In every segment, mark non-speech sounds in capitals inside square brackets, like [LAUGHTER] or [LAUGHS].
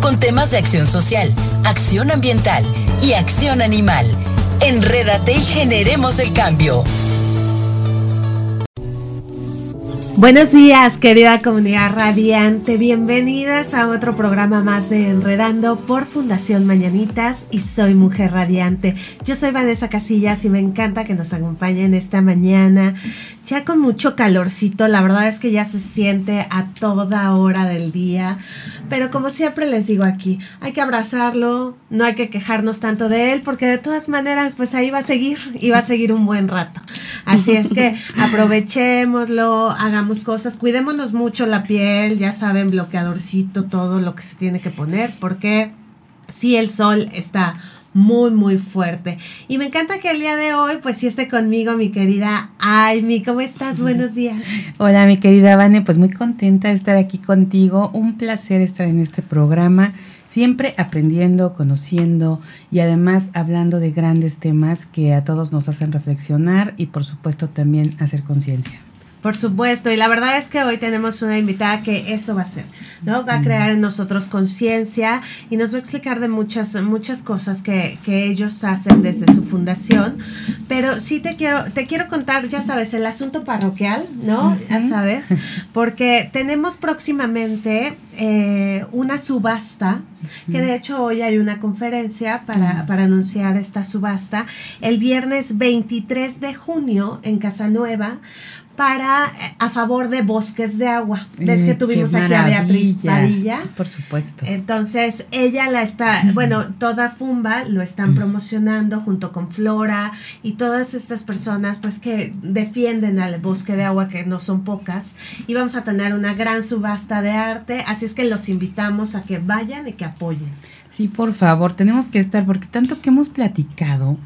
con temas de acción social, acción ambiental y acción animal. Enrédate y generemos el cambio. Buenos días, querida comunidad radiante. Bienvenidas a otro programa más de Enredando por Fundación Mañanitas y soy Mujer Radiante. Yo soy Vanessa Casillas y me encanta que nos acompañen esta mañana. Ya con mucho calorcito, la verdad es que ya se siente a toda hora del día. Pero como siempre les digo aquí, hay que abrazarlo, no hay que quejarnos tanto de él, porque de todas maneras, pues ahí va a seguir y va a seguir un buen rato. Así es que [LAUGHS] aprovechémoslo, hagamos cosas, cuidémonos mucho la piel, ya saben, bloqueadorcito, todo lo que se tiene que poner, porque si el sol está muy, muy fuerte. Y me encanta que el día de hoy, pues sí esté conmigo mi querida Aimi. ¿Cómo estás? Buenos días. Hola, mi querida Vane, pues muy contenta de estar aquí contigo. Un placer estar en este programa, siempre aprendiendo, conociendo y además hablando de grandes temas que a todos nos hacen reflexionar y por supuesto también hacer conciencia. Por supuesto, y la verdad es que hoy tenemos una invitada que eso va a hacer, ¿no? Va a crear en nosotros conciencia y nos va a explicar de muchas, muchas cosas que, que, ellos hacen desde su fundación. Pero sí te quiero, te quiero contar, ya sabes, el asunto parroquial, ¿no? Ya sabes, [LAUGHS] porque tenemos próximamente eh, una subasta, que de hecho hoy hay una conferencia para, para anunciar esta subasta, el viernes 23 de junio en Casanueva para eh, a favor de bosques de agua. Ves que tuvimos aquí a Beatriz Padilla. Sí, por supuesto. Entonces, ella la está, bueno, toda Fumba lo están promocionando junto con Flora y todas estas personas pues que defienden al bosque de agua que no son pocas y vamos a tener una gran subasta de arte, así es que los invitamos a que vayan y que apoyen. Sí, por favor, tenemos que estar porque tanto que hemos platicado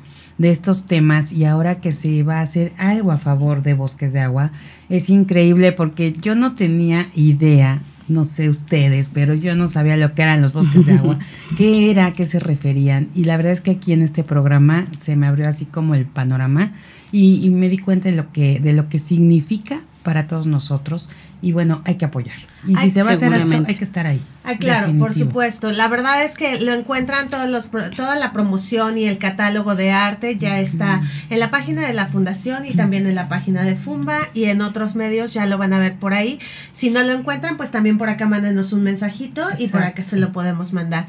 de estos temas y ahora que se va a hacer algo a favor de bosques de agua, es increíble porque yo no tenía idea, no sé ustedes, pero yo no sabía lo que eran los bosques de agua, [LAUGHS] qué era, a qué se referían. Y la verdad es que aquí en este programa se me abrió así como el panorama y, y me di cuenta de lo que, de lo que significa para todos nosotros y bueno, hay que apoyar. Y si se va a hacer esto, hay que estar ahí. Ah, claro, definitivo. por supuesto. La verdad es que lo encuentran todos los, toda la promoción y el catálogo de arte ya está en la página de la fundación y también en la página de Fumba y en otros medios ya lo van a ver por ahí. Si no lo encuentran, pues también por acá mándenos un mensajito y por acá se lo podemos mandar.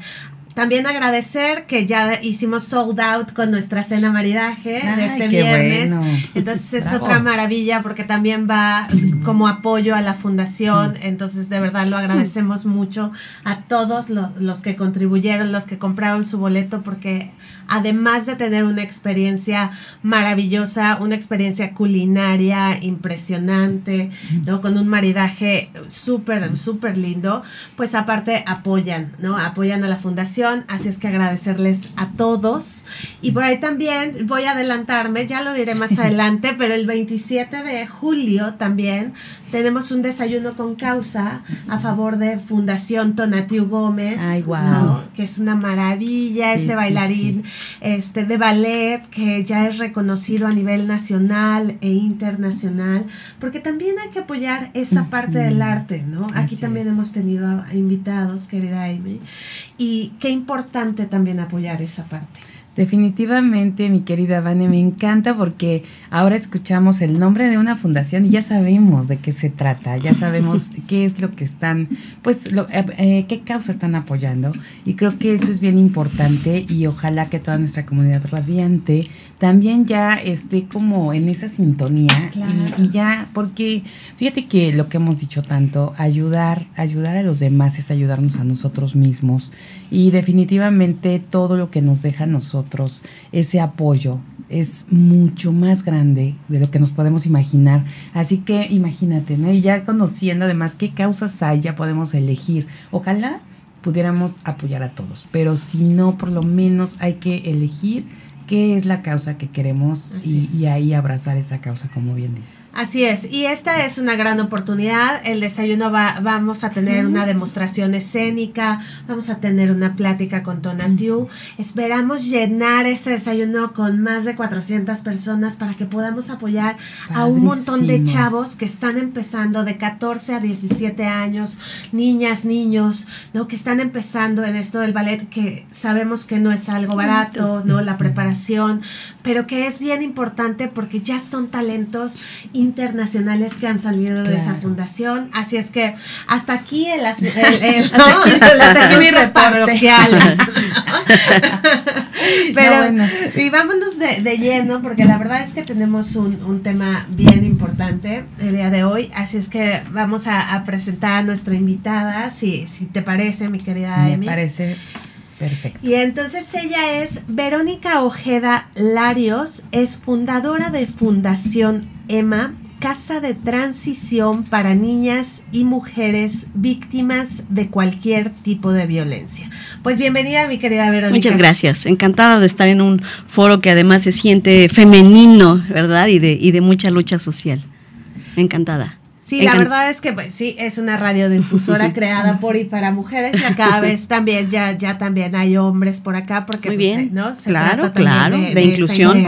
También agradecer que ya hicimos sold out con nuestra cena maridaje Ay, de este viernes. bueno. Entonces es Bravo. otra maravilla porque también va como apoyo a la fundación. Entonces de verdad lo agradecemos mucho a todos lo- los que contribuyeron, los que compraron su boleto porque además de tener una experiencia maravillosa, una experiencia culinaria impresionante, ¿no? Con un maridaje súper, súper lindo, pues aparte apoyan, ¿no? Apoyan a la fundación, así es que agradecerles a todos. Y por ahí también voy a adelantarme, ya lo diré más [LAUGHS] adelante, pero el 27 de julio también tenemos un desayuno con causa a favor de Fundación Tonatiu Gómez, Ay. ¿no? que es una maravilla, Sí, este sí, bailarín este de ballet que ya es reconocido a nivel nacional e internacional, porque también hay que apoyar esa parte del arte, ¿no? Aquí también hemos tenido a- invitados, querida Amy, y qué importante también apoyar esa parte. Definitivamente, mi querida Vane, me encanta porque ahora escuchamos el nombre de una fundación y ya sabemos de qué se trata, ya sabemos [LAUGHS] qué es lo que están, pues, lo, eh, eh, qué causa están apoyando. Y creo que eso es bien importante y ojalá que toda nuestra comunidad radiante también ya esté como en esa sintonía Claro. y, y ya, porque fíjate que lo que hemos dicho tanto, ayudar, ayudar a los demás es ayudarnos a nosotros mismos y definitivamente todo lo que nos deja a nosotros, ese apoyo, es mucho más grande de lo que nos podemos imaginar. Así que imagínate, ¿no? Y ya conociendo además qué causas hay, ya podemos elegir. Ojalá pudiéramos apoyar a todos. Pero si no, por lo menos hay que elegir qué es la causa que queremos y, ahí abrazar esa causa, como bien dices. Así es, y esta es una gran oportunidad. El desayuno va, vamos a tener una demostración escénica, vamos a tener una plática con Tonantiu. Esperamos llenar ese desayuno con más de 400 personas para que podamos apoyar a un montón de chavos que están empezando de 14 a 17 años, niñas, niños, ¿no? Que están empezando en esto del ballet, que sabemos que no es algo barato, ¿no? La preparación pero que es bien importante porque ya son talentos internacionales que han salido de esa fundación. Así es que hasta aquí en las, [LAUGHS] parroquiales. [LAUGHS] [LAUGHS] pero, y vámonos de, lleno, porque la verdad es que tenemos un, tema bien importante el día de hoy. Así es que vamos a, presentar a nuestra invitada, si, si te parece, mi querida Me parece Perfecto. Y entonces ella es Verónica Ojeda Larios, es fundadora de Fundación EMA, Casa de Transición para Niñas y Mujeres Víctimas de cualquier tipo de violencia. Pues bienvenida, mi querida Verónica. Muchas gracias. Encantada de estar en un foro que además se siente femenino, ¿verdad? Y de, y de mucha lucha social. Encantada. Sí, la verdad es que pues sí, es una radiodifusora [LAUGHS] creada por y para mujeres y cada vez también ya ya también hay hombres por acá porque Muy pues, bien. ¿no? Se claro, claro, de, inclusión,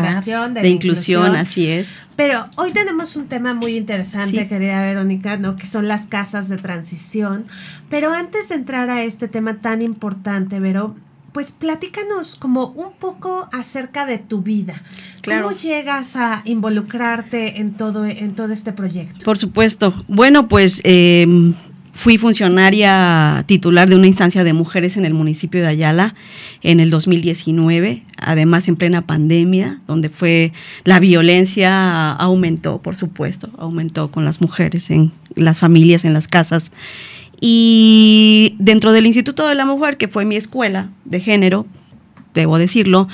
de, inclusión, así es. Pero hoy tenemos un tema muy interesante, querida Verónica, ¿no? Que son las casas de transición. Pero antes de entrar a este tema tan importante, Vero, pues platícanos como un poco acerca de tu vida. ¿Cómo llegas a involucrarte en todo, en todo este proyecto? Por supuesto. Bueno, pues em, fui funcionaria titular de una instancia de mujeres en el municipio de Ayala en el 2019, además en plena pandemia, donde fue la violencia aumentó, por supuesto, aumentó con las mujeres en las familias, en las casas. Y dentro del Instituto de la Mujer, que fue mi escuela de género, debo decirlo,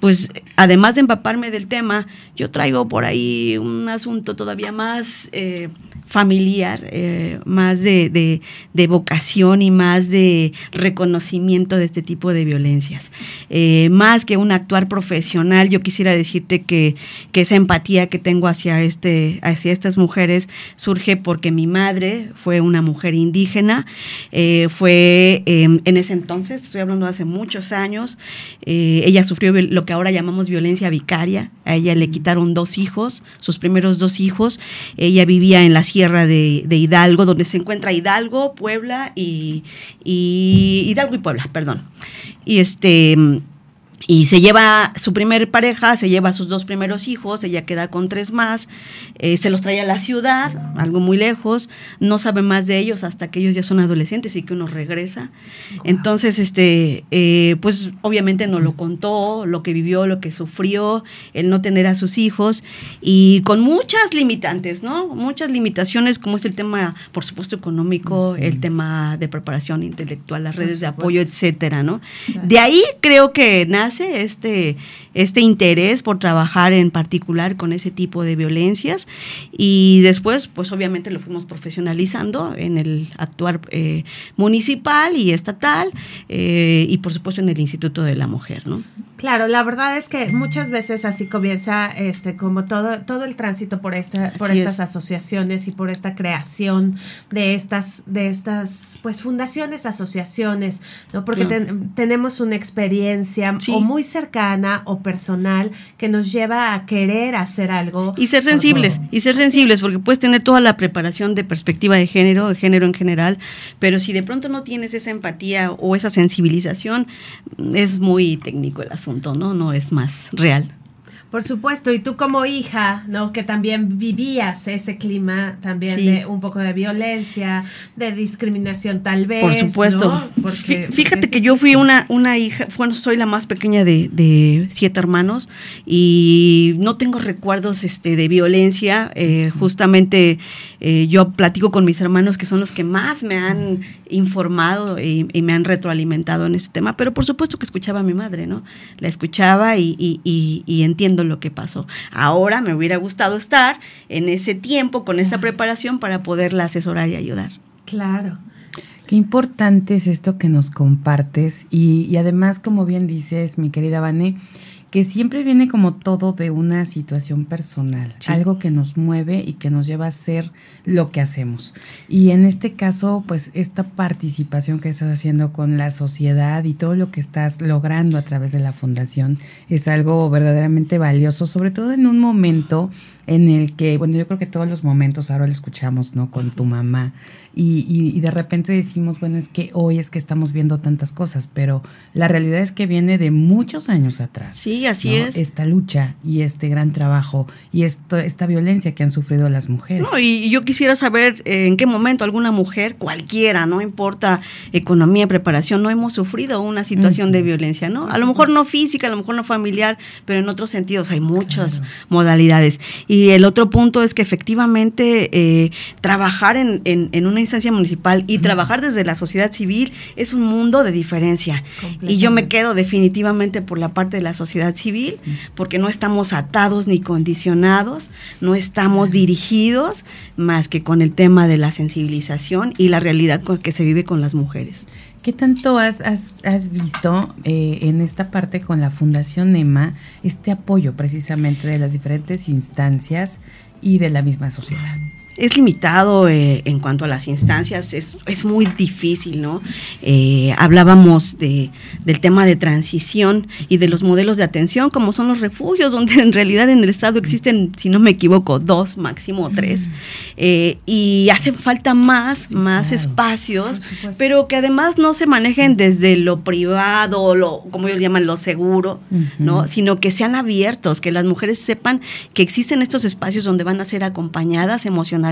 pues además de empaparme del tema, yo traigo por ahí un asunto todavía más eh, familiar, eh, más de, vocación y más de reconocimiento de este tipo de violencias. Eh, más que un actuar profesional, yo quisiera decirte que, esa empatía que tengo hacia, este, hacia estas mujeres surge porque mi madre fue una mujer indígena, eh, fue em, en ese entonces, estoy hablando de hace muchos años, ella sufrió lo que ahora llamamos violencia vicaria, a ella le quitaron dos hijos, sus primeros dos hijos, ella vivía en la Sierra de, Hidalgo, donde se encuentra Hidalgo, Puebla y, y Hidalgo y Puebla, perdón. Y este y se lleva su primer pareja, se lleva a sus dos primeros hijos, ella queda con tres más, eh, se los trae a la ciudad, algo muy lejos, no sabe más de ellos hasta que ellos ya son adolescentes y que uno regresa. Entonces, este, eh, pues obviamente no lo contó, lo que vivió, lo que sufrió, el no tener a sus hijos y con muchas limitantes, ¿no? Muchas limitaciones como es el tema, por supuesto, económico, el tema de preparación intelectual, las redes de apoyo, etcétera, ¿no? De ahí creo que este, este interés por trabajar en particular con ese tipo de violencias y después pues obviamente lo fuimos profesionalizando en el actuar eh, municipal y estatal eh, y por supuesto en el Instituto de la Mujer, ¿no? Claro, la verdad es que muchas veces así comienza este como todo todo el tránsito por esta por estas asociaciones y por esta creación de estas de estas pues fundaciones, asociaciones, ¿no? Porque tenemos una experiencia o muy cercana o personal que nos lleva a querer hacer algo y ser sensibles, y ser sensibles porque puedes tener toda la preparación de perspectiva de género, de género en general, pero si de pronto no tienes esa empatía o esa sensibilización es muy técnico el asunto. ¿No? No es más real. Por supuesto, y tú como hija, ¿no? Que también vivías ese clima también de un poco de violencia, de discriminación tal vez. Por supuesto. Porque, Fíjate que yo fui una, una hija, bueno, soy la más pequeña de, siete hermanos y no tengo recuerdos este, de violencia. Eh, justamente eh, yo platico con mis hermanos que son los que más me han informado y, me han retroalimentado en ese tema, pero por supuesto que escuchaba a mi madre, ¿no? La escuchaba y, y, entiendo lo que pasó. Ahora me hubiera gustado estar en ese tiempo con esa preparación para poderla asesorar y ayudar. Claro. Qué importante es esto que nos compartes y, y además, como bien dices, mi querida Vane, que siempre viene como todo de una situación personal, algo que nos mueve y que nos lleva a hacer lo que hacemos. Y en este caso, pues esta participación que estás haciendo con la sociedad y todo lo que estás logrando a través de la fundación es algo verdaderamente valioso, sobre todo en un momento en el que, bueno, yo creo que todos los momentos ahora lo escuchamos, ¿no? Con tu mamá y, y, de repente decimos, bueno, es que hoy es que estamos viendo tantas cosas, pero la realidad es que viene de muchos años atrás. Sí, así es. Esta lucha y este gran trabajo y esto, esta violencia que han sufrido las mujeres. No, y yo quisiera saber eh, en qué momento alguna mujer, cualquiera, no importa economía, preparación, no hemos sufrido una situación de violencia, ¿no? A lo mejor no física, a lo mejor no familiar, pero en otros sentidos hay muchas modalidades. Y el otro punto es que efectivamente eh, trabajar en, en, una instancia municipal y trabajar desde la sociedad civil es un mundo de diferencia. Y yo me quedo definitivamente por la parte de la sociedad civil, porque no estamos atados ni condicionados, no estamos dirigidos más que con el tema de la sensibilización y la realidad con que se vive con las mujeres. ¿Qué tanto has, has, visto eh, en esta parte con la Fundación EMA este apoyo precisamente de las diferentes instancias y de la misma sociedad? Es limitado eh, en cuanto a las instancias, es, es muy difícil, ¿no? Eh, hablábamos de, del tema de transición y de los modelos de atención, como son los refugios, [LAUGHS] donde en realidad en el Estado existen, si no me equivoco, dos, máximo tres, eh, y hacen falta más, más espacios, pero que además no se manejen desde lo privado, lo, como ellos llaman, lo seguro, ¿no? Sino que sean abiertos, que las mujeres sepan que existen estos espacios donde van a ser acompañadas emocionalmente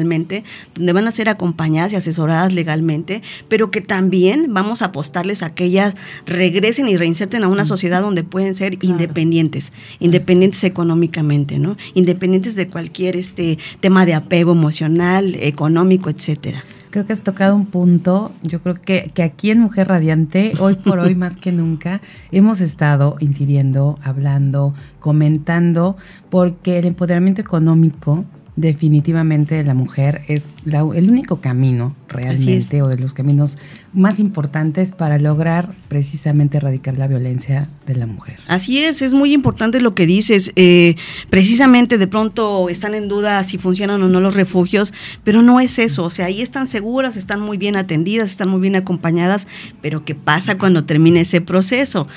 donde van a ser acompañadas y asesoradas legalmente, pero que también vamos a apostarles a que ellas regresen y reinserten a una sociedad donde pueden ser independientes, independientes económicamente, ¿no? Independientes de cualquier este tema de apego emocional, económico, etcétera creo que has tocado un punto. Yo creo que, que, aquí en Mujer Radiante, hoy por hoy [LAUGHS] más que nunca, hemos estado incidiendo, hablando, comentando, porque el empoderamiento económico definitivamente la mujer es el único camino realmente o de los caminos más importantes para lograr precisamente erradicar la violencia de la mujer. Así es, es muy importante lo que dices. Eh, precisamente de pronto están en duda si funcionan o no los refugios, pero no es eso. O sea, ahí están seguras, están muy bien atendidas, están muy bien acompañadas, pero ¿qué pasa cuando termine ese proceso?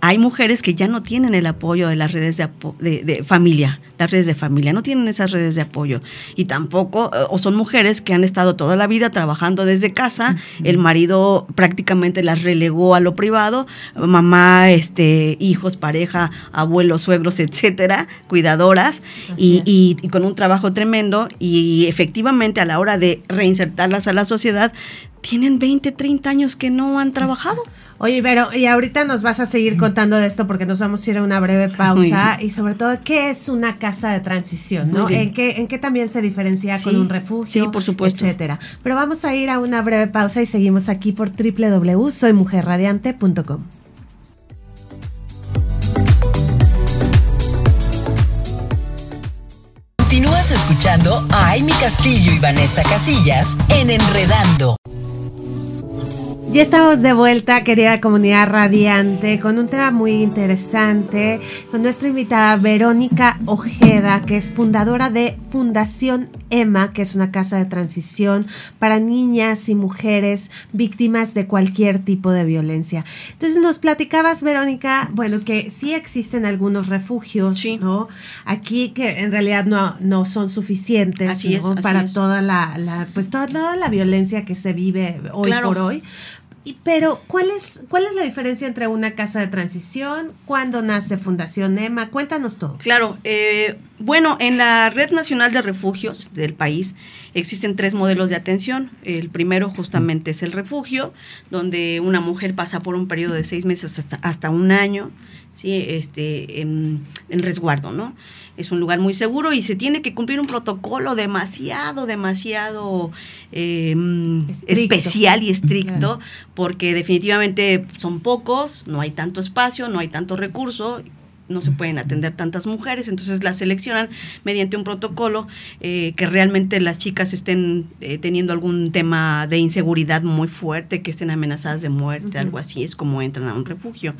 Hay mujeres que ya no tienen el apoyo de las redes de, de familia las redes de familia, no tienen esas redes de apoyo. Y tampoco, eh, o son mujeres que han estado toda la vida trabajando desde casa, el marido prácticamente las relegó a lo privado, mamá, este, hijos, pareja, abuelos, suegros, etcétera, cuidadoras, y, y, con un trabajo tremendo, y efectivamente a la hora de reinsertarlas a la sociedad, tienen 20, 30 años que no han trabajado. Oye, pero y ahorita nos vas a seguir contando de esto porque nos vamos a ir a una breve pausa y sobre todo qué es una casa de transición, ¿no? En qué en qué también se diferencia con un refugio, sí, por supuesto. etcétera. Pero vamos a ir a una breve pausa y seguimos aquí por www.soymujerradiante.com. Continúas escuchando a Amy Castillo y Vanessa Casillas en Enredando. Ya estamos de vuelta, querida comunidad radiante, con un tema muy interesante, con nuestra invitada Verónica Ojeda, que es fundadora de Fundación Emma, que es una casa de transición para niñas y mujeres víctimas de cualquier tipo de violencia. Entonces nos platicabas, Verónica, bueno, que sí existen algunos refugios, ¿no? Aquí que en realidad no, no son suficientes para toda la, pues toda, la violencia que se vive hoy por hoy pero, ¿cuál es, ¿cuál es la diferencia entre una casa de transición? ¿Cuándo nace Fundación EMA? Cuéntanos todo. Claro, eh, bueno, en la Red Nacional de Refugios del país existen tres modelos de atención. El primero justamente es el refugio, donde una mujer pasa por un periodo de seis meses hasta, hasta un año, ¿sí? este, en, en resguardo, ¿no? es un lugar muy seguro y se tiene que cumplir un protocolo demasiado, demasiado em, especial y estricto, porque definitivamente son pocos, no hay tanto espacio, no hay tanto recurso no se pueden atender tantas mujeres, entonces las seleccionan mediante un protocolo eh, que realmente las chicas estén eh, teniendo algún tema de inseguridad muy fuerte, que estén amenazadas de muerte, algo así, es como entran a un refugio.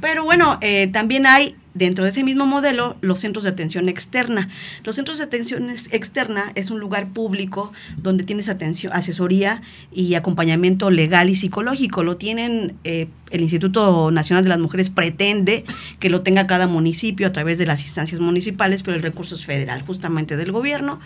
Pero bueno, eh, también hay dentro de ese mismo modelo los centros de atención externa. Los centros de atención externa es un lugar público donde tienes atención, asesoría y acompañamiento legal y psicológico. Lo tienen eh, el Instituto Nacional de las Mujeres pretende que lo tenga cada municipio a través de las instancias municipales, pero el recurso es federal, justamente del gobierno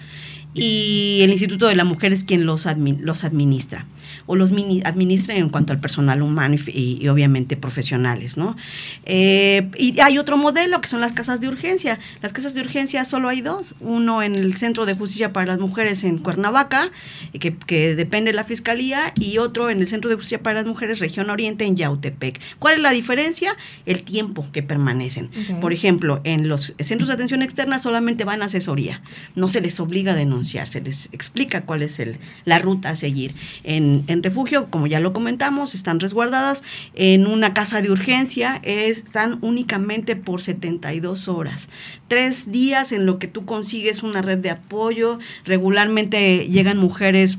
y el Instituto de la Mujer es quien los, los administra o los administra en cuanto al personal humano y, obviamente profesionales, ¿no? Eh, y hay otro modelo que son las casas de urgencia. Las casas de urgencia solo hay dos, uno en el Centro de Justicia para las Mujeres en Cuernavaca, que, que depende de la Fiscalía, y otro en el Centro de Justicia para las Mujeres Región Oriente en Yautepec. ¿Cuál es la diferencia? El tiempo que permanecen. Por ejemplo, en los centros de atención externa solamente van a asesoría, no se les obliga a denunciar se les explica cuál es el, la ruta a seguir. En, refugio, como ya lo comentamos, están resguardadas en una casa de urgencia, están únicamente por 72 horas. Tres días en lo que tú consigues una red de apoyo, regularmente llegan mujeres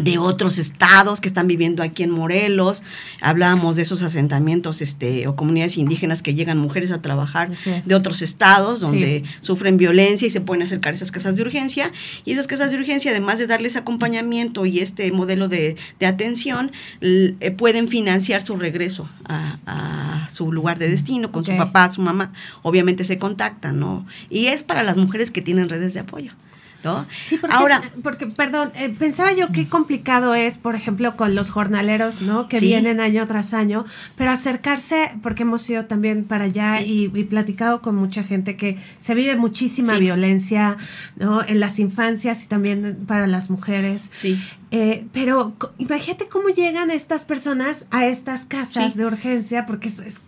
de otros estados que están viviendo aquí en Morelos. Hablábamos de esos asentamientos este, o comunidades indígenas que llegan mujeres a trabajar de otros estados donde sufren violencia y se pueden acercar a esas casas de urgencia. Y esas casas de urgencia, además de darles acompañamiento y este modelo de, atención, eh, pueden financiar su regreso a, su lugar de destino con su papá, su mamá. Obviamente se contactan, ¿no? Y es para las mujeres que tienen redes de apoyo. Sí, porque, Ahora, porque perdón, eh, pensaba yo qué complicado es, por ejemplo, con los jornaleros, ¿no? Que vienen año tras año, pero acercarse, porque hemos ido también para allá y, platicado con mucha gente que se vive muchísima violencia, ¿no? En las infancias y también para las mujeres. Sí. Eh, pero imagínate cómo llegan estas personas a estas casas de urgencia, porque es es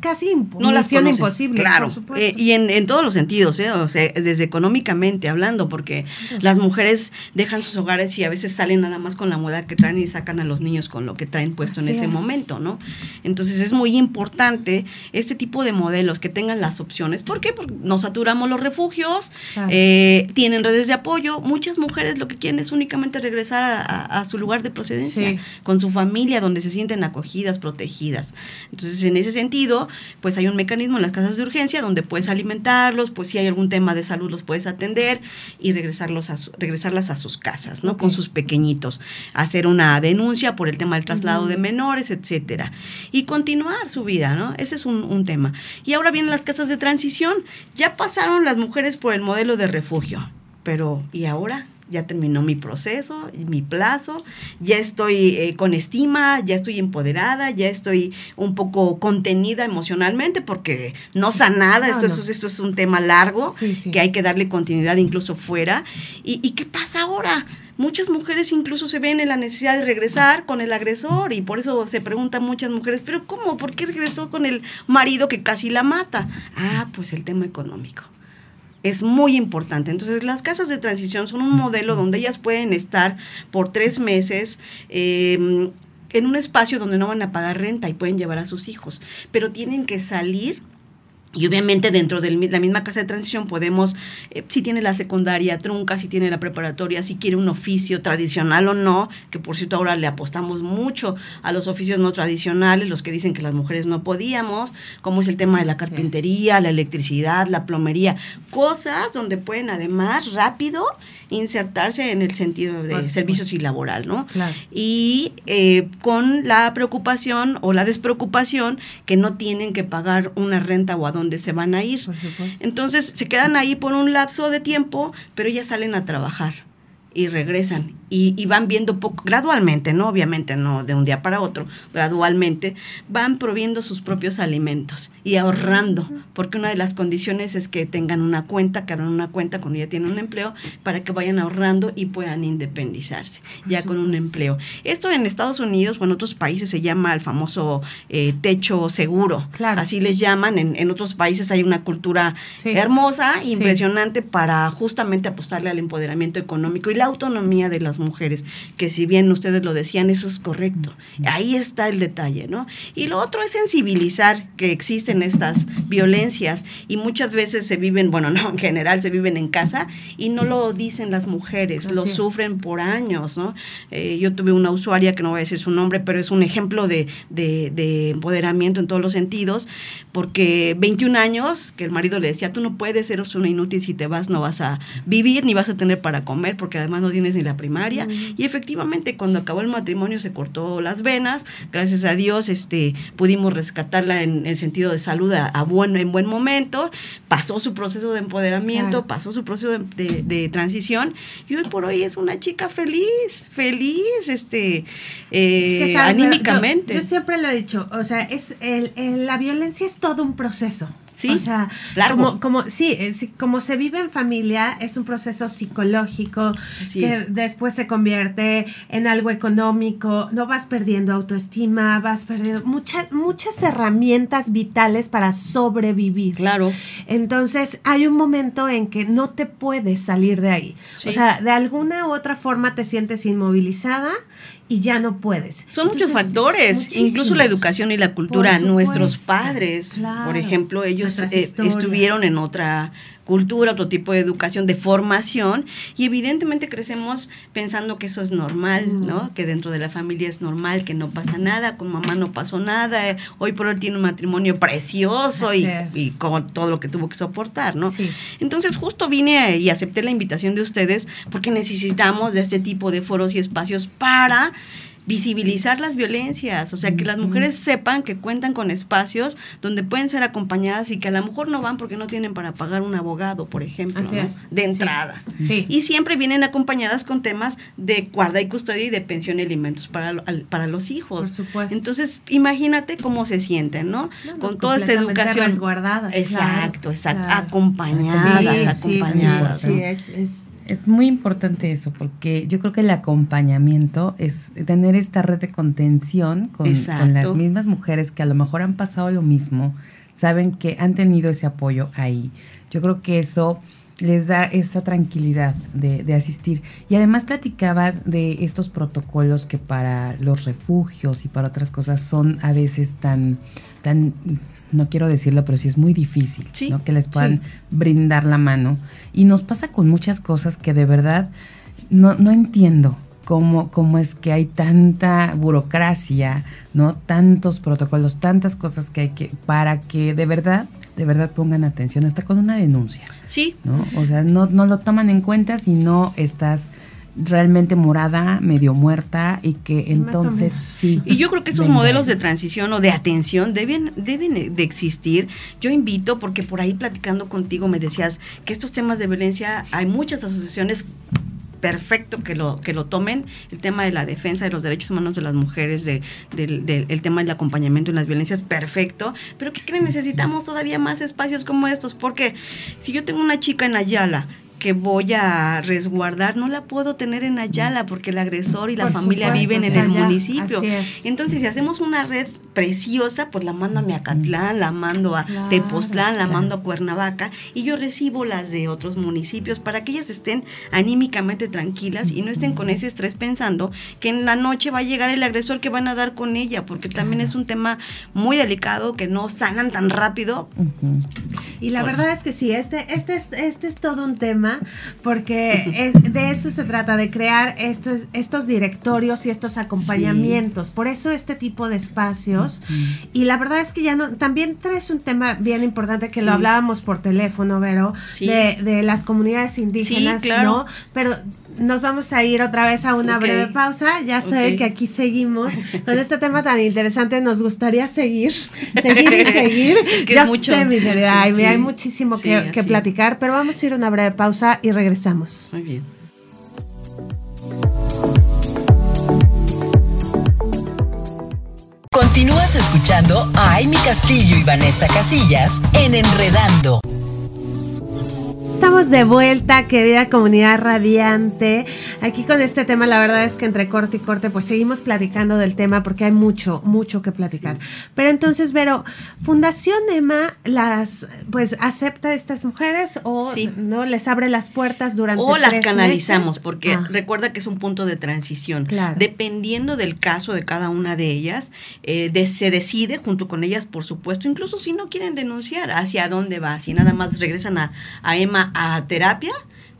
casi no imposible. Claro, eh, y en, en, todos los sentidos, ¿eh? o sea, desde económicamente hablando, porque las mujeres dejan sus hogares y a veces salen nada más con la moda que traen y sacan a los niños con lo que traen puesto en ese momento, ¿no? Entonces es muy importante este tipo de modelos que tengan las opciones. ¿Por qué? Porque nos saturamos los refugios, eh, tienen redes de apoyo. Muchas mujeres lo que quieren es únicamente regresar a, su lugar de procedencia, con su familia, donde se sienten acogidas, protegidas. Entonces, en ese sentido, pues hay un mecanismo en las casas de urgencia donde puedes alimentarlos, pues si hay algún tema de salud los puedes atender y regresarlos a regresarlas a sus casas, ¿no? Con sus pequeñitos, hacer una denuncia por el tema del traslado de menores, etcétera, y continuar su vida, ¿no? Ese es un, un tema. Y ahora vienen las casas de transición. Ya pasaron las mujeres por el modelo de refugio, pero ¿y ahora? Ya terminó mi proceso, mi plazo, ya estoy eh, con estima, ya estoy empoderada, ya estoy un poco contenida emocionalmente porque no sanada, esto, Es, esto es un tema largo que hay que darle continuidad incluso fuera. ¿Y, ¿Y qué pasa ahora? Muchas mujeres incluso se ven en la necesidad de regresar con el agresor y por eso se preguntan muchas mujeres, pero ¿cómo? ¿Por qué regresó con el marido que casi la mata? Ah, pues el tema económico es muy importante. Entonces, las casas de transición son un modelo donde ellas pueden estar por tres meses. Eh, en un espacio donde no van a pagar renta y pueden llevar a sus hijos, pero tienen que salir y obviamente dentro de la misma casa de transición podemos, eh, si tiene la secundaria trunca, si tiene la preparatoria, si quiere un oficio tradicional o no, que por cierto ahora le apostamos mucho a los oficios no tradicionales, los que dicen que las mujeres no podíamos, como es el tema de la carpintería, la electricidad, la plomería, cosas donde pueden además rápido insertarse en el sentido de servicios y laboral, ¿no? Y eh, con la preocupación o la despreocupación que no tienen que pagar una renta o a dónde se van a ir. Entonces se quedan ahí por un lapso de tiempo, pero ya salen a trabajar y regresan y, van viendo poco, gradualmente, ¿no? Obviamente no de un día para otro, gradualmente van proviendo sus propios alimentos y ahorrando, porque una de las condiciones es que tengan una cuenta, que abran una cuenta cuando ya tienen un empleo, para que vayan ahorrando y puedan independizarse ya con un empleo. Esto en Estados Unidos o en otros países se llama el famoso eh, techo seguro, claro. así les llaman, en, otros países hay una cultura hermosa, impresionante para justamente apostarle al empoderamiento económico y la autonomía de las mujeres, que si bien ustedes lo decían, eso es correcto. Ahí está el detalle, ¿no? Y lo otro es sensibilizar que existen estas violencias y muchas veces se viven, bueno, [LAUGHS] no, en general se viven en casa y no lo dicen las mujeres, lo sufren por años, ¿no? Eh, yo tuve una usuaria que no voy a decir su nombre, pero es un ejemplo de, de, empoderamiento en todos los sentidos, porque 21 años que el marido le decía, tú no puedes ser una inútil, si te vas no vas a vivir ni vas a tener para comer, porque además no tienes ni la primaria. Y efectivamente, cuando acabó el matrimonio se cortó las venas, gracias a Dios este, pudimos rescatarla en el sentido de salud a, buen, en buen momento, pasó su proceso de empoderamiento, pasó su proceso de, transición. Y hoy por hoy es una chica feliz, feliz, este, eh, anímicamente. Yo, siempre lo he dicho, o sea, es el, la violencia es todo un proceso. Sí, o sea, Como, como, sí, eh, como se vive en familia, es un proceso psicológico que después se convierte en algo económico, no vas perdiendo autoestima, vas perdiendo muchas, muchas herramientas vitales para sobrevivir. Claro. Entonces, hay un momento en que no te puedes salir de ahí. O sea, de alguna u otra forma te sientes inmovilizada y ya no puedes. Son muchos factores, incluso la educación y la cultura. Nuestros padres, por ejemplo, ellos eh, estuvieron en otra cultura, otro tipo de educación, de formación, y evidentemente crecemos pensando que eso es normal, ¿no? Que dentro de la familia es normal, que no pasa nada, con mamá no pasó nada, hoy por hoy tiene un matrimonio precioso y, y, con todo lo que tuvo que soportar, ¿no? Entonces justo vine y acepté la invitación de ustedes porque necesitamos de este tipo de foros y espacios para visibilizar las violencias, o sea, que las mujeres sepan que cuentan con espacios donde pueden ser acompañadas y que a lo mejor no van porque no tienen para pagar un abogado, por ejemplo, de entrada. Y siempre vienen acompañadas con temas de guarda y custodia y de pensión y alimentos para, para los hijos. Por supuesto. Entonces, imagínate cómo se sienten, ¿no? con toda esta educación. Resguardadas. Exacto, exacto. Acompañadas, acompañadas. Sí, es es muy importante eso, porque yo creo que el acompañamiento es tener esta red de contención con, las mismas mujeres que a lo mejor han pasado lo mismo, saben que han tenido ese apoyo ahí. Yo creo que eso les da esa tranquilidad de, de, asistir. Y además platicabas de estos protocolos que para los refugios y para otras cosas son a veces tan, tan no quiero decirlo, pero sí es muy difícil, ¿no? Que les puedan brindar la mano. Y nos pasa con muchas cosas que de verdad no, no entiendo. Cómo, cómo es que hay tanta burocracia, ¿no? Tantos protocolos, tantas cosas que hay que, para que de verdad, de verdad pongan atención, hasta con una denuncia. Sí. ¿No? O sea, no, no lo toman en cuenta si no estás realmente morada, medio muerta y que entonces sí. Y yo creo que esos modelos de transición o de atención deben, deben de existir. Yo invito, porque por ahí platicando contigo me decías que estos temas de violencia, hay muchas asociaciones perfecto que lo que lo tomen. El tema de la defensa de los derechos humanos de las mujeres de, el tema del acompañamiento en las violencias perfecto. Pero qué creen necesitamos todavía más espacios como estos porque si yo tengo una chica en Ayala que voy a resguardar no la puedo tener en Ayala porque el agresor y la familia viven en el municipio. Entonces, si hacemos una red preciosa, pues la mando a Miacatlán, la mando a Tepoztlán, la mando a Cuernavaca y yo recibo las de otros municipios para que ellas estén anímicamente tranquilas y no estén con ese estrés pensando que en la noche va a llegar el agresor que van a dar con ella, porque también es un tema muy delicado que no sanan tan rápido. Y la verdad es que sí, este, este, este es todo un tema porque [LAUGHS] de eso se trata, de crear estos, estos directorios y estos acompañamientos. Por eso este tipo de espacios. Y la verdad es que ya no, también traes un tema bien importante que lo hablábamos por teléfono, Vero, de, de, las comunidades indígenas, ¿no? Pero nos vamos a ir otra vez a una breve pausa. Ya saben que aquí seguimos con este tema tan interesante. Nos gustaría seguir, [LAUGHS] seguir y seguir. ya sé, mi querida, hay muchísimo que, que platicar, pero vamos a ir a una breve pausa y regresamos. Muy bien. Continúas escuchando a Amy Castillo y Vanessa Casillas en Enredando estamos de vuelta, querida comunidad radiante. aquí con este tema, la verdad es que entre corte y corte, pues seguimos platicando del tema porque hay mucho, mucho que platicar. Pero entonces, Vero, Fundación Emma las, pues, acepta a estas mujeres o no les abre las puertas durante o las canalizamos, porque ah. recuerda que es un punto de transición. Claro. Dependiendo del caso de cada una de ellas, eh, se decide junto con ellas, por supuesto, incluso si no quieren denunciar hacia dónde va, si nada más regresan a, a Emma a terapia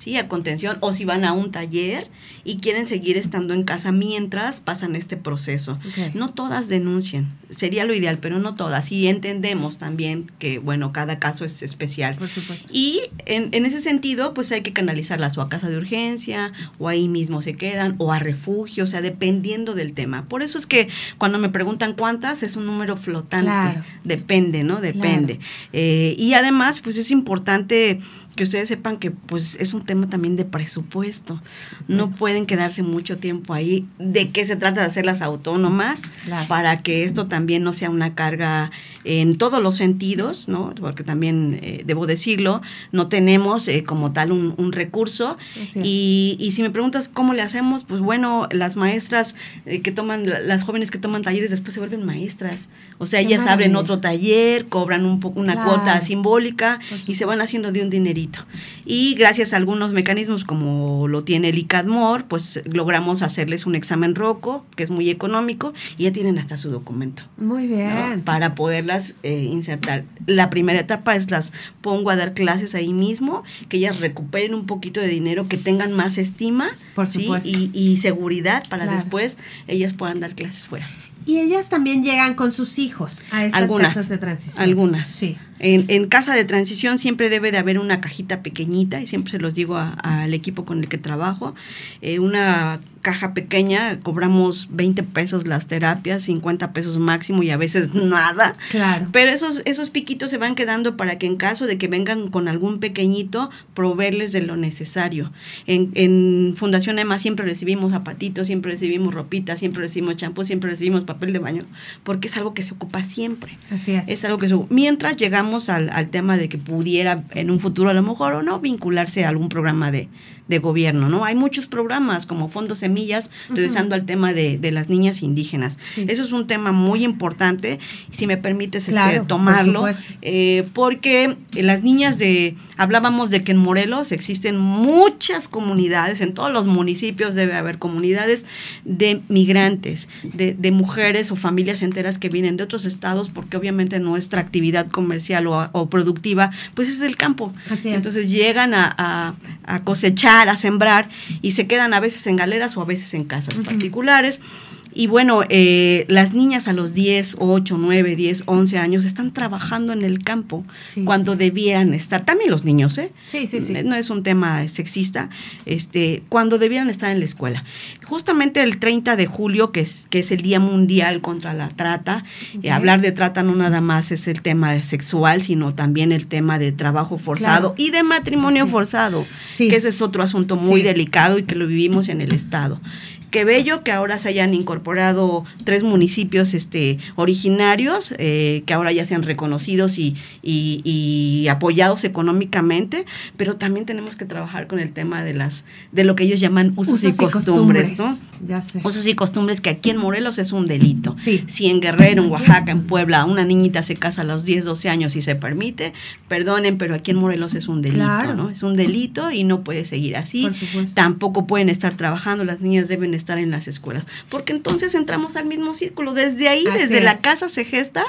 ¿sí? A contención, o si van a un taller y quieren seguir estando en casa mientras pasan este proceso. No todas denuncian, sería lo ideal, pero no todas. Y entendemos también que, bueno, cada caso es especial. Por supuesto. Y en, en ese sentido, pues hay que canalizarlas o a casa de urgencia, o ahí mismo se quedan, o a refugio, o sea, dependiendo del tema. Por eso es que cuando me preguntan cuántas, es un número flotante. Depende, ¿no? Depende. Eh, y además, pues es importante que ustedes sepan que pues es un tema también de presupuesto. No pueden quedarse mucho tiempo ahí. ¿De qué se trata de hacerlas autónomas? Para que esto también no sea una carga en todos los sentidos, ¿no? Porque también, eh, debo decirlo, no tenemos eh, como tal un, recurso. Y, y, si me preguntas cómo le hacemos, pues bueno, las maestras eh, que toman, las jóvenes que toman talleres después se vuelven maestras. O sea, ellas abren otro taller, cobran un poco una cuota simbólica y se van haciendo de un dinerito y gracias a algunos mecanismos como lo tiene el ICADMOR, pues logramos hacerles un examen ROCO, que es muy económico, y ya tienen hasta su documento. Muy bien. Para poderlas eh, insertar. La primera etapa es las pongo a dar clases ahí mismo, que ellas recuperen un poquito de dinero, que tengan más estima Por supuesto. Y, seguridad para después ellas puedan dar clases fuera. Y ellas también llegan con sus hijos a estas casas de transición. Algunas. Sí. En, en, casa de transición siempre debe de haber una cajita pequeñita, y siempre se los digo al equipo con el que trabajo, eh, una caja pequeña, cobramos 20 pesos las terapias, 50 pesos máximo y a veces [LAUGHS] nada. Claro. Pero esos, esos piquitos se van quedando para que en caso de que vengan con algún pequeñito, proveerles de lo necesario. En, en Fundación EMA siempre recibimos zapatitos, siempre recibimos ropita, siempre recibimos champú, siempre recibimos papel de baño, porque es algo que se ocupa siempre. Así es. Es algo que se Mientras llegamos al, tema de que pudiera en un futuro a lo mejor o no vincularse a algún programa de, de gobierno, ¿no? Hay muchos programas como Fondo Semillas, regresando al tema de, de, las niñas indígenas. Eso es un tema muy importante, si me permites este, tomarlo, eh, porque las niñas de, hablábamos de que en Morelos existen muchas comunidades, en todos los municipios debe haber comunidades de migrantes, de, de mujeres o familias enteras que vienen de otros estados, porque obviamente nuestra actividad comercial o, productiva, pues es el campo. Así Entonces llegan a, a cosechar a sembrar y se quedan a veces en galeras o a veces en casas particulares. Y bueno, eh, las niñas a los 10, 8, 9, 10, 11 años están trabajando en el campo cuando debieran estar. También los niños, ¿eh? Sí, sí, sí. No es un tema sexista, este, cuando debieran estar en la escuela. Justamente el 30 de julio, que es, que es el Día Mundial contra la Trata, eh, hablar de trata no nada más es el tema sexual, sino también el tema de trabajo forzado y de matrimonio forzado, que ese es otro asunto muy delicado y que lo vivimos en el Estado qué bello que ahora se hayan incorporado tres municipios este, originarios, eh, que ahora ya sean reconocidos y, y, apoyados económicamente, pero también tenemos que trabajar con el tema de las de lo que ellos llaman usos, y, costumbres, ¿no? Ya sé. Usos y costumbres que aquí en Morelos es un delito. Sí. Si en Guerrero, en Oaxaca, en Puebla, una niñita se casa a los 10, 12 años y se permite, perdonen, pero aquí en Morelos es un delito, ¿no? Es un delito y no puede seguir así. Tampoco pueden estar trabajando, las niñas deben estar estar en las escuelas, porque entonces entramos al mismo círculo. Desde ahí, desde la casa se gesta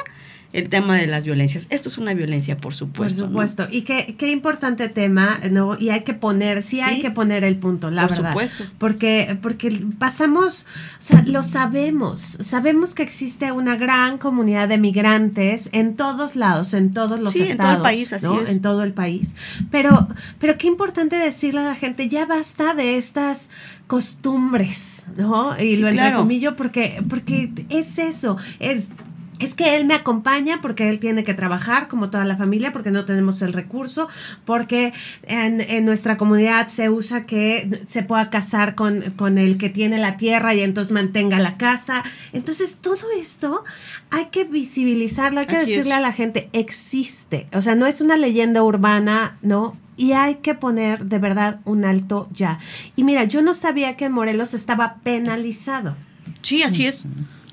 el tema de las violencias. Esto es una violencia, por supuesto. Por supuesto. Y qué, qué importante tema, ¿no? Y hay que poner, sí, hay que poner el punto, la verdad. Por supuesto. Porque, porque pasamos, o sea, lo sabemos. Sabemos que existe una gran comunidad de migrantes en todos lados, en todos los estados. En todo el país, así es. En todo el país. Pero, pero qué importante decirle a la gente, ya basta de estas costumbres, ¿no? Y lo claro. entrecomillo porque, porque es eso, es es que él me acompaña porque él tiene que trabajar como toda la familia, porque no tenemos el recurso, porque en, nuestra comunidad se usa que se pueda casar con, con, el que tiene la tierra y entonces mantenga la casa. Entonces todo esto hay que visibilizarlo, hay que decirle a la gente, existe. O sea, no es una leyenda urbana, ¿no? y hay que poner de verdad un alto ya. Y mira, yo no sabía que en Morelos estaba penalizado. Sí, así es.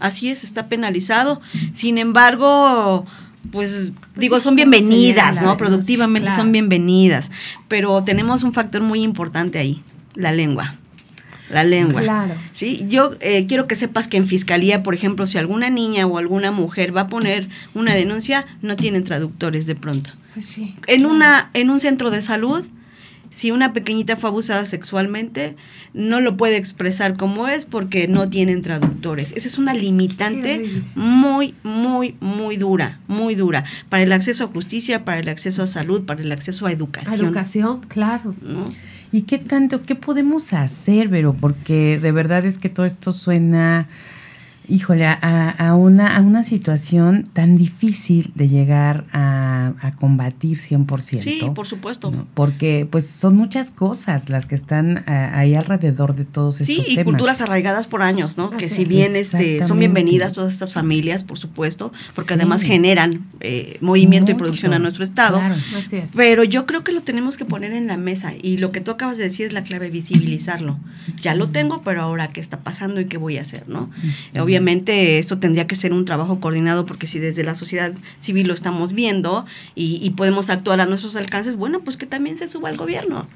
Así es, está penalizado. Sin embargo, pues, digo, son bienvenidas, ¿no? Productivamente son bienvenidas. Pero tenemos un factor muy importante ahí, la lengua. La lengua. Claro. Sí, yo eh, quiero que sepas que en fiscalía, por ejemplo, si alguna niña o alguna mujer va a poner una denuncia, no tienen traductores de pronto. Pues sí. En, una, en un centro de salud, si una pequeñita fue abusada sexualmente, no lo puede expresar como es porque no tienen traductores. Esa es una limitante muy, muy, muy dura, muy dura para el acceso a justicia, para el acceso a salud, para el acceso a educación. educación, claro. ¿Y qué tanto, qué podemos hacer, Vero? Porque de verdad es que todo esto suena híjole, a, a, una, a una situación tan difícil de llegar a, a combatir 100%. Sí, por supuesto. Porque pues son muchas cosas las que están ahí alrededor de todos estos temas. Sí, y culturas arraigadas por años, ¿no? que si bien este, son bienvenidas todas estas familias, por supuesto, porque además generan eh, movimiento y producción a nuestro estado. Claro. Así es. Pero yo creo que lo tenemos que poner en la mesa y lo que tú acabas de decir es la clave, visibilizarlo. Ya lo tengo, pero ahora qué está pasando y qué voy a hacer, ¿no? Obviamente esto tendría que ser un trabajo coordinado porque si desde la sociedad civil lo estamos viendo y, podemos actuar a nuestros alcances, bueno, pues que también se suba el gobierno,